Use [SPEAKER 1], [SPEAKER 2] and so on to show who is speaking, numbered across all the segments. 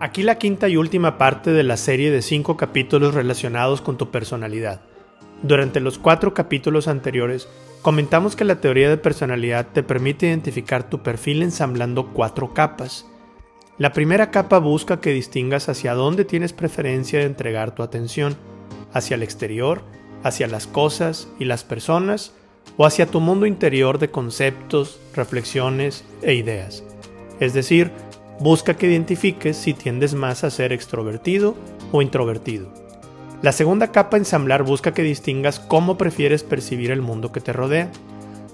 [SPEAKER 1] Aquí la quinta y última parte de la serie de cinco capítulos relacionados con tu personalidad. Durante los cuatro capítulos anteriores, comentamos que la teoría de personalidad te permite identificar tu perfil ensamblando cuatro capas. La primera capa busca que distingas hacia dónde tienes preferencia de entregar tu atención, hacia el exterior, hacia las cosas y las personas, o hacia tu mundo interior de conceptos, reflexiones e ideas. Es decir, busca que identifiques si tiendes más a ser extrovertido o introvertido. La segunda capa ensamblar busca que distingas cómo prefieres percibir el mundo que te rodea.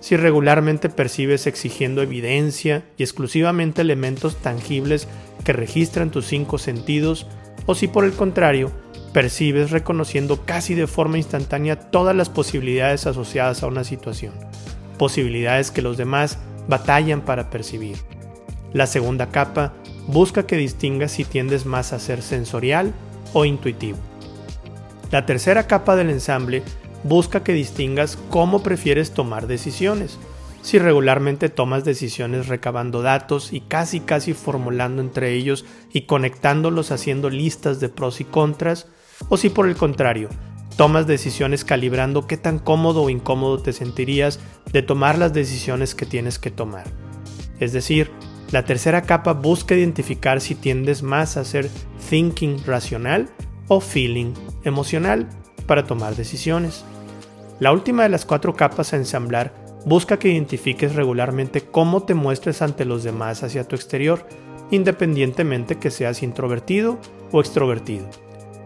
[SPEAKER 1] Si regularmente percibes exigiendo evidencia y exclusivamente elementos tangibles que registran tus cinco sentidos, o si por el contrario, percibes reconociendo casi de forma instantánea todas las posibilidades asociadas a una situación, posibilidades que los demás batallan para percibir. La segunda capa busca que distingas si tiendes más a ser sensorial o intuitivo. La tercera capa del ensamble busca que distingas cómo prefieres tomar decisiones, si regularmente tomas decisiones recabando datos y casi casi formulando entre ellos y conectándolos haciendo listas de pros y contras, o si por el contrario, tomas decisiones calibrando qué tan cómodo o incómodo te sentirías de tomar las decisiones que tienes que tomar. Es decir, la tercera capa busca identificar si tiendes más a ser thinking racional o feeling emocional para tomar decisiones. La última de las cuatro capas a ensamblar busca que identifiques regularmente cómo te muestres ante los demás hacia tu exterior, independientemente que seas introvertido o extrovertido.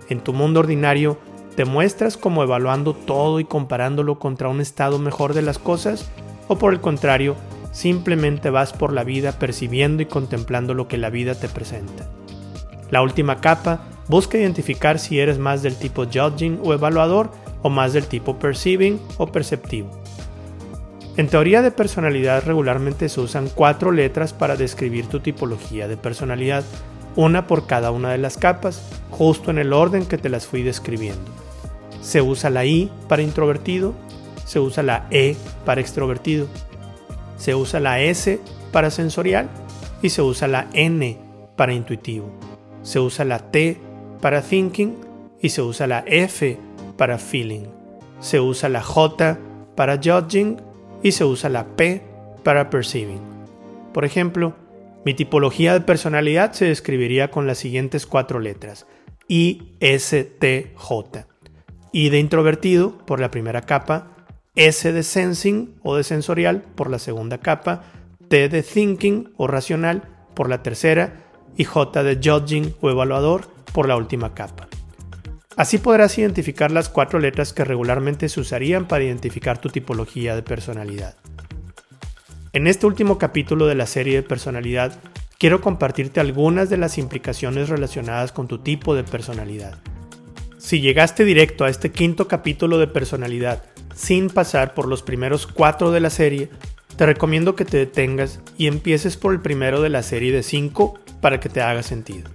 [SPEAKER 1] En tu mundo ordinario, ¿te muestras como evaluando todo y comparándolo contra un estado mejor de las cosas? ¿O por el contrario, simplemente vas por la vida percibiendo y contemplando lo que la vida te presenta? La última capa busca identificar si eres más del tipo judging o evaluador o más del tipo perceiving o perceptivo. En teoría de personalidad regularmente se usan cuatro letras para describir tu tipología de personalidad, una por cada una de las capas, justo en el orden que te las fui describiendo. Se usa la I para introvertido, se usa la E para extrovertido, se usa la S para sensorial y se usa la N para intuitivo. Se usa la T para thinking y se usa la F para feeling. Se usa la J para judging y se usa la P para perceiving. Por ejemplo, mi tipología de personalidad se describiría con las siguientes cuatro letras. I, S, T, J. I de introvertido por la primera capa, S de sensing o de sensorial por la segunda capa, T de thinking o racional por la tercera y J de judging o evaluador por la última capa. Así podrás identificar las cuatro letras que regularmente se usarían para identificar tu tipología de personalidad. En este último capítulo de la serie de personalidad, quiero compartirte algunas de las implicaciones relacionadas con tu tipo de personalidad. Si llegaste directo a este quinto capítulo de personalidad sin pasar por los primeros cuatro de la serie, te recomiendo que te detengas y empieces por el primero de la serie de cinco para que te haga sentido.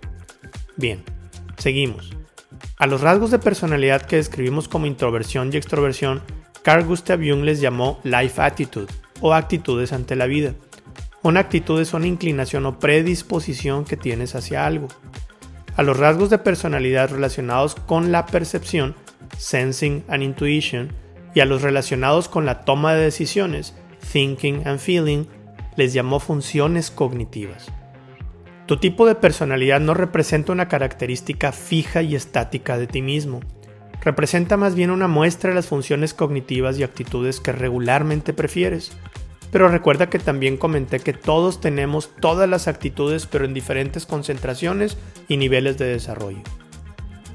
[SPEAKER 1] Bien, seguimos. A los rasgos de personalidad que describimos como introversión y extroversión, Carl Gustav Jung les llamó life attitude o actitudes ante la vida. Una actitud es una inclinación o predisposición que tienes hacia algo. A los rasgos de personalidad relacionados con la percepción, sensing and intuition, y a los relacionados con la toma de decisiones, thinking and feeling, les llamó funciones cognitivas. Tu tipo de personalidad no representa una característica fija y estática de ti mismo. Representa más bien una muestra de las funciones cognitivas y actitudes que regularmente prefieres. Pero recuerda que también comenté que todos tenemos todas las actitudes pero en diferentes concentraciones y niveles de desarrollo.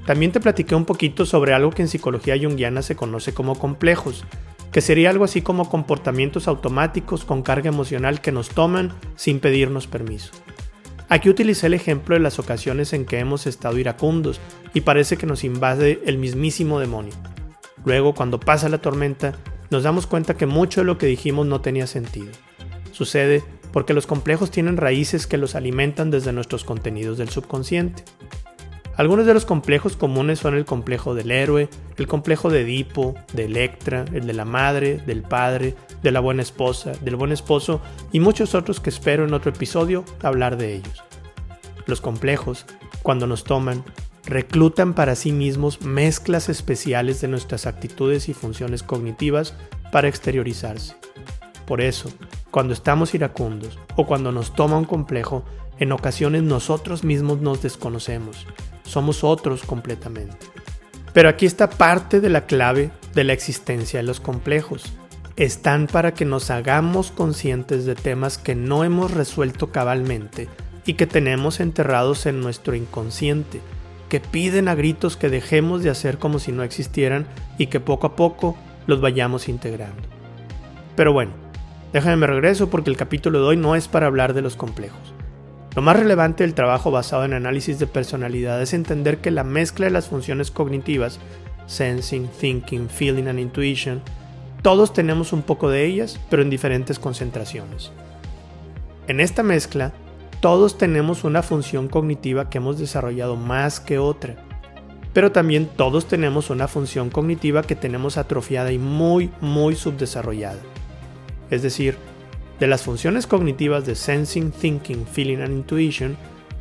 [SPEAKER 1] También te platiqué un poquito sobre algo que en psicología junguiana se conoce como complejos, que sería algo así como comportamientos automáticos con carga emocional que nos toman sin pedirnos permiso. Aquí utilicé el ejemplo de las ocasiones en que hemos estado iracundos y parece que nos invade el mismísimo demonio. Luego, cuando pasa la tormenta, nos damos cuenta que mucho de lo que dijimos no tenía sentido. Sucede porque los complejos tienen raíces que los alimentan desde nuestros contenidos del subconsciente. Algunos de los complejos comunes son el complejo del héroe, el complejo de Edipo, de Electra, el de la madre, del padre, de la buena esposa, del buen esposo y muchos otros que espero en otro episodio hablar de ellos. Los complejos, cuando nos toman, reclutan para sí mismos mezclas especiales de nuestras actitudes y funciones cognitivas para exteriorizarse. Por eso, cuando estamos iracundos o cuando nos toma un complejo, en ocasiones nosotros mismos nos desconocemos, somos otros completamente. Pero aquí está parte de la clave de la existencia de los complejos. Están para que nos hagamos conscientes de temas que no hemos resuelto cabalmente y que tenemos enterrados en nuestro inconsciente, que piden a gritos que dejemos de hacer como si no existieran y que poco a poco los vayamos integrando. Pero bueno, déjame me regreso porque el capítulo de hoy no es para hablar de los complejos. Lo más relevante del trabajo basado en análisis de personalidad es entender que la mezcla de las funciones cognitivas, sensing, thinking, feeling and intuition, todos tenemos un poco de ellas, pero en diferentes concentraciones. En esta mezcla, todos tenemos una función cognitiva que hemos desarrollado más que otra, pero también todos tenemos una función cognitiva que tenemos atrofiada y muy, muy subdesarrollada. Es decir, de las funciones cognitivas de Sensing, Thinking, Feeling and Intuition,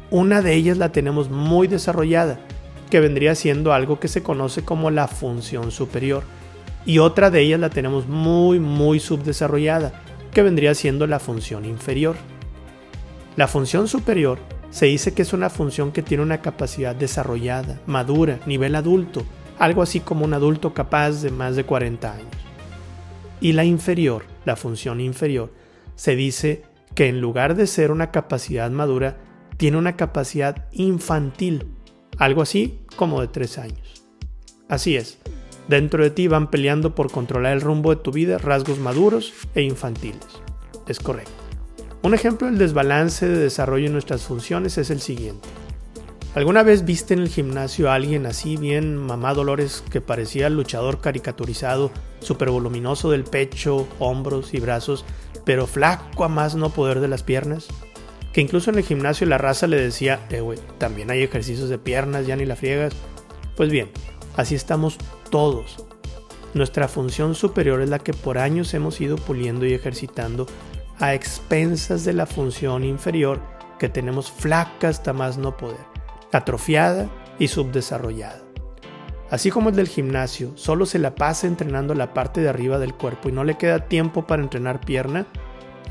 [SPEAKER 1] una de ellas la tenemos muy desarrollada, que vendría siendo algo que se conoce como la función superior, y otra de ellas la tenemos muy muy subdesarrollada, que vendría siendo la función inferior. La función superior se dice que es una función que tiene una capacidad desarrollada, madura, nivel adulto, algo así como un adulto capaz de más de 40 años. Y la inferior, la función inferior, se dice que en lugar de ser una capacidad madura, tiene una capacidad infantil, algo así como de 3 años. Así es, dentro de ti van peleando por controlar el rumbo de tu vida rasgos maduros e infantiles. Es correcto. Un ejemplo del desbalance de desarrollo en nuestras funciones es el siguiente. ¿Alguna vez viste en el gimnasio a alguien así bien mamá Dolores que parecía luchador caricaturizado, súper voluminoso del pecho, hombros y brazos, pero flaco a más no poder de las piernas? Que incluso en el gimnasio la raza le decía, eh güey, también hay ejercicios de piernas, ya ni la friegas. Pues bien, así estamos todos. Nuestra función superior es la que por años hemos ido puliendo y ejercitando a expensas de la función inferior que tenemos flaca hasta más no poder atrofiada y subdesarrollada. Así como el del gimnasio solo se la pasa entrenando la parte de arriba del cuerpo y no le queda tiempo para entrenar pierna,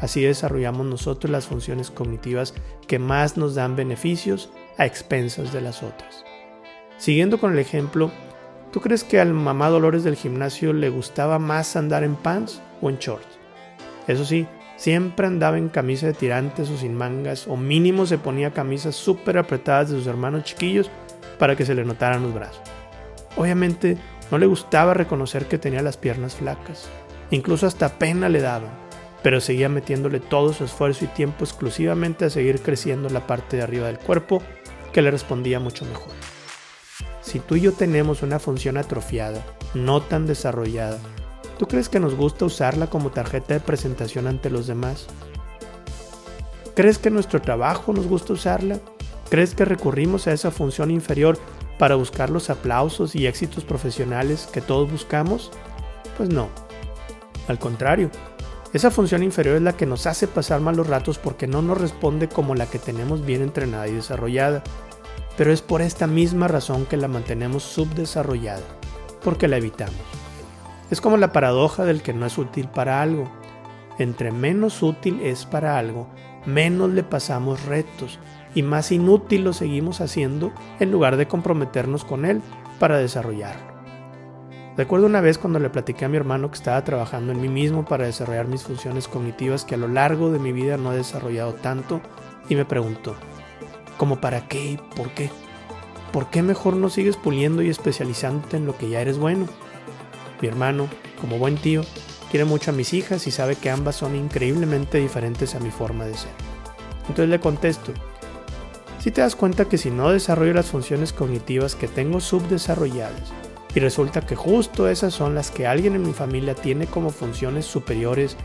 [SPEAKER 1] así desarrollamos nosotros las funciones cognitivas que más nos dan beneficios a expensas de las otras. Siguiendo con el ejemplo, ¿tú crees que al mamá Dolores del gimnasio le gustaba más andar en pants o en shorts? Eso sí, Siempre andaba en camisa de tirantes o sin mangas, o mínimo se ponía camisas súper apretadas de sus hermanos chiquillos para que se le notaran los brazos. Obviamente no le gustaba reconocer que tenía las piernas flacas, incluso hasta pena le daban, pero seguía metiéndole todo su esfuerzo y tiempo exclusivamente a seguir creciendo la parte de arriba del cuerpo que le respondía mucho mejor. Si tú y yo tenemos una función atrofiada, no tan desarrollada, ¿Tú crees que nos gusta usarla como tarjeta de presentación ante los demás? ¿Crees que nuestro trabajo nos gusta usarla? ¿Crees que recurrimos a esa función inferior para buscar los aplausos y éxitos profesionales que todos buscamos? Pues no. Al contrario, esa función inferior es la que nos hace pasar malos ratos porque no nos responde como la que tenemos bien entrenada y desarrollada. Pero es por esta misma razón que la mantenemos subdesarrollada, porque la evitamos. Es como la paradoja del que no es útil para algo. Entre menos útil es para algo, menos le pasamos retos y más inútil lo seguimos haciendo en lugar de comprometernos con él para desarrollarlo. Recuerdo una vez cuando le platiqué a mi hermano que estaba trabajando en mí mismo para desarrollar mis funciones cognitivas que a lo largo de mi vida no he desarrollado tanto y me preguntó, ¿cómo para qué y por qué? ¿Por qué mejor no sigues puliendo y especializándote en lo que ya eres bueno? Mi hermano, como buen tío, quiere mucho a mis hijas y sabe que ambas son increíblemente diferentes a mi forma de ser. Entonces le contesto, si te das cuenta que si no desarrollo las funciones cognitivas que tengo subdesarrolladas, y resulta que justo esas son las que alguien en mi familia tiene como funciones superiores,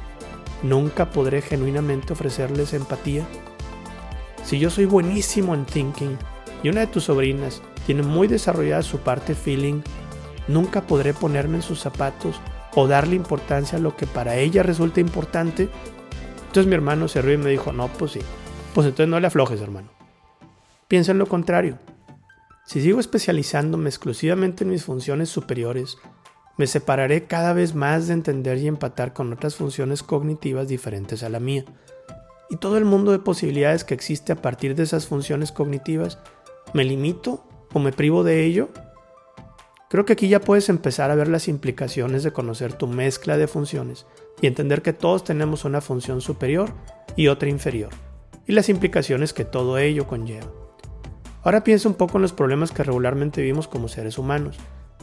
[SPEAKER 1] nunca podré genuinamente ofrecerles empatía. Si yo soy buenísimo en thinking y una de tus sobrinas tiene muy desarrollada su parte feeling, nunca podré ponerme en sus zapatos o darle importancia a lo que para ella resulta importante. Entonces mi hermano se rió y me dijo, no, pues sí, pues entonces no le aflojes, hermano. Piensa en lo contrario. Si sigo especializándome exclusivamente en mis funciones superiores, me separaré cada vez más de entender y empatar con otras funciones cognitivas diferentes a la mía. Y todo el mundo de posibilidades que existe a partir de esas funciones cognitivas, ¿me limito o me privo de ello? Creo que aquí ya puedes empezar a ver las implicaciones de conocer tu mezcla de funciones y entender que todos tenemos una función superior y otra inferior, y las implicaciones que todo ello conlleva. Ahora piensa un poco en los problemas que regularmente vivimos como seres humanos.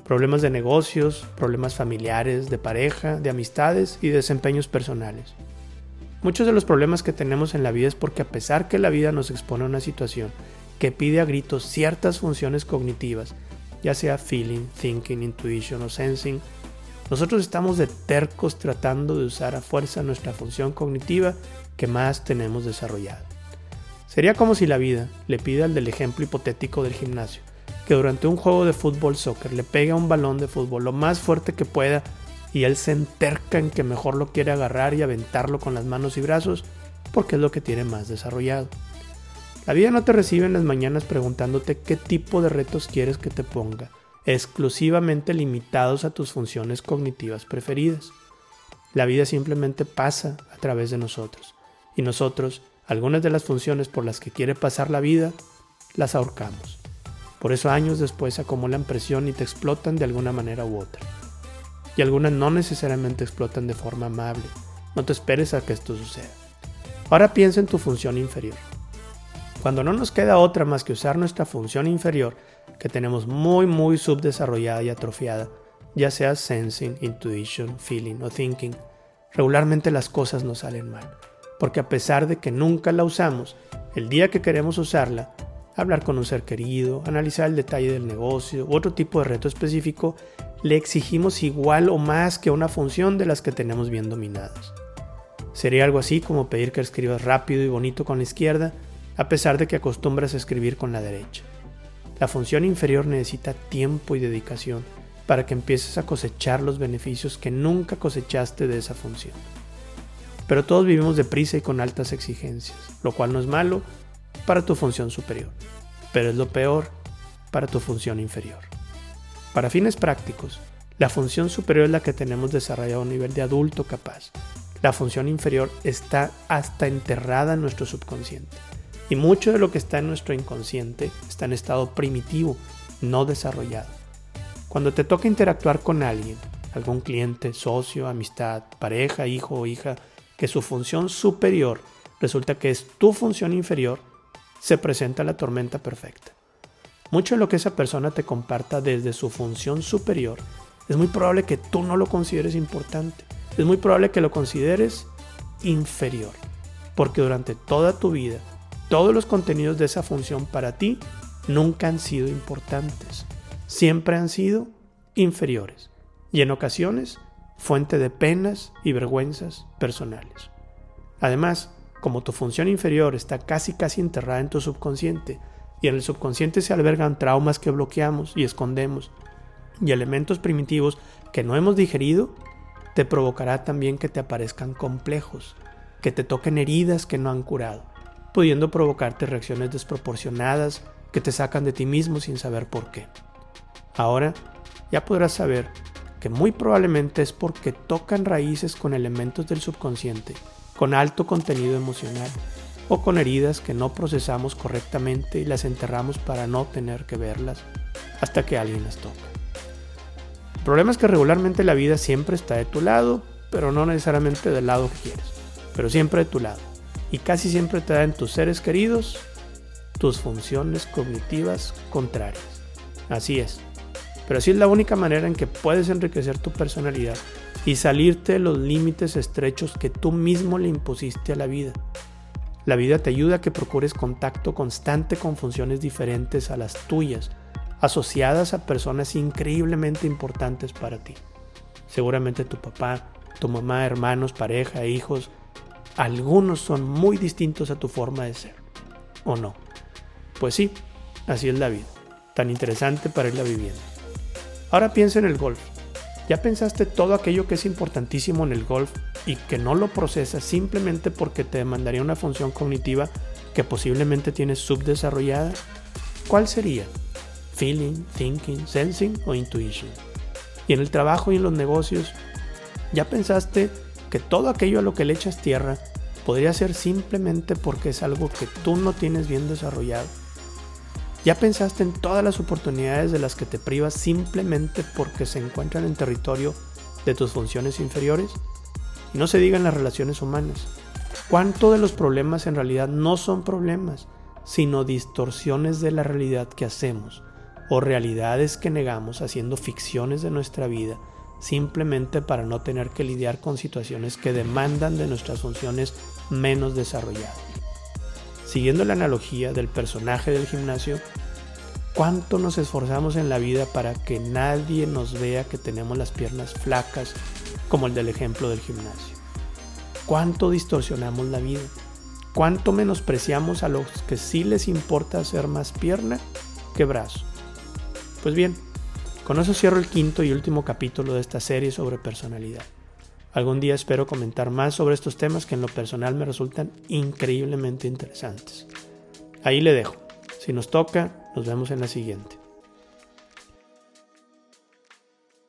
[SPEAKER 1] Problemas de negocios, problemas familiares, de pareja, de amistades y de desempeños personales. Muchos de los problemas que tenemos en la vida es porque a pesar que la vida nos expone a una situación que pide a gritos ciertas funciones cognitivas, ya sea feeling, thinking, intuition o sensing, nosotros estamos de tercos tratando de usar a fuerza nuestra función cognitiva que más tenemos desarrollada. Sería como si la vida le pida al del ejemplo hipotético del gimnasio, que durante un juego de fútbol soccer le pega un balón de fútbol lo más fuerte que pueda y él se enterca en que mejor lo quiere agarrar y aventarlo con las manos y brazos porque es lo que tiene más desarrollado. La vida no te recibe en las mañanas preguntándote qué tipo de retos quieres que te ponga, exclusivamente limitados a tus funciones cognitivas preferidas. La vida simplemente pasa a través de nosotros y nosotros algunas de las funciones por las que quiere pasar la vida, las ahorcamos. Por eso años después acumulan presión y te explotan de alguna manera u otra. Y algunas no necesariamente explotan de forma amable. No te esperes a que esto suceda. Ahora piensa en tu función inferior. Cuando no nos queda otra más que usar nuestra función inferior, que tenemos muy muy subdesarrollada y atrofiada, ya sea sensing, intuition, feeling o thinking, regularmente las cosas nos salen mal porque a pesar de que nunca la usamos, el día que queremos usarla, hablar con un ser querido, analizar el detalle del negocio u otro tipo de reto específico, le exigimos igual o más que una función de las que tenemos bien dominadas. Sería algo así como pedir que escribas rápido y bonito con la izquierda, a pesar de que acostumbras a escribir con la derecha. La función inferior necesita tiempo y dedicación para que empieces a cosechar los beneficios que nunca cosechaste de esa función. Pero todos vivimos deprisa y con altas exigencias, lo cual no es malo para tu función superior, pero es lo peor para tu función inferior. Para fines prácticos, la función superior es la que tenemos desarrollado a un nivel de adulto capaz. La función inferior está hasta enterrada en nuestro subconsciente. Y mucho de lo que está en nuestro inconsciente está en estado primitivo, no desarrollado. Cuando te toca interactuar con alguien, algún cliente, socio, amistad, pareja, hijo o hija, que su función superior resulta que es tu función inferior, se presenta la tormenta perfecta. Mucho de lo que esa persona te comparta desde su función superior es muy probable que tú no lo consideres importante. Es muy probable que lo consideres inferior. Porque durante toda tu vida, todos los contenidos de esa función para ti nunca han sido importantes. Siempre han sido inferiores. Y en ocasiones fuente de penas y vergüenzas personales. Además, como tu función inferior está casi casi enterrada en tu subconsciente, y en el subconsciente se albergan traumas que bloqueamos y escondemos, y elementos primitivos que no hemos digerido, te provocará también que te aparezcan complejos, que te toquen heridas que no han curado, pudiendo provocarte reacciones desproporcionadas que te sacan de ti mismo sin saber por qué. Ahora ya podrás saber que muy probablemente es porque tocan raíces con elementos del subconsciente, con alto contenido emocional, o con heridas que no procesamos correctamente y las enterramos para no tener que verlas hasta que alguien las toca. El problema es que regularmente la vida siempre está de tu lado, pero no necesariamente del lado que quieres, pero siempre de tu lado. Y casi siempre te da en tus seres queridos tus funciones cognitivas contrarias. Así es, pero así es la única manera en que puedes enriquecer tu personalidad y salirte de los límites estrechos que tú mismo le impusiste a la vida. La vida te ayuda a que procures contacto constante con funciones diferentes a las tuyas, asociadas a personas increíblemente importantes para ti. Seguramente tu papá, tu mamá, hermanos, pareja, hijos, algunos son muy distintos a tu forma de ser. ¿O no? Pues sí, así es la vida, tan interesante para irla viviendo. Ahora piensa en el golf. ¿Ya pensaste todo aquello que es importantísimo en el golf y que no lo procesas simplemente porque te demandaría una función cognitiva que posiblemente tienes subdesarrollada? ¿cuál sería? Feeling, thinking, sensing o intuition. Y en el trabajo y en los negocios, ¿ya pensaste que todo aquello a lo que le echas tierra podría ser simplemente porque es algo que tú no tienes bien desarrollado? ¿Ya pensaste en todas las oportunidades de las que te privas simplemente porque se encuentran en territorio de tus funciones inferiores? Y no se digan las relaciones humanas. ¿Cuánto de los problemas en realidad no son problemas, sino distorsiones de la realidad que hacemos o realidades que negamos haciendo ficciones de nuestra vida simplemente para no tener que lidiar con situaciones que demandan de nuestras funciones menos desarrolladas? Siguiendo la analogía del personaje del gimnasio, ¿cuánto nos esforzamos en la vida para que nadie nos vea que tenemos las piernas flacas, como el del ejemplo del gimnasio? ¿Cuánto distorsionamos la vida? ¿Cuánto menospreciamos a los que sí les importa hacer más pierna que brazo? Pues bien, con eso cierro el quinto y último capítulo de esta serie sobre personalidad. Algún día espero comentar más sobre estos temas que en lo personal me resultan increíblemente interesantes. Ahí le dejo. Si nos toca, nos vemos en la siguiente.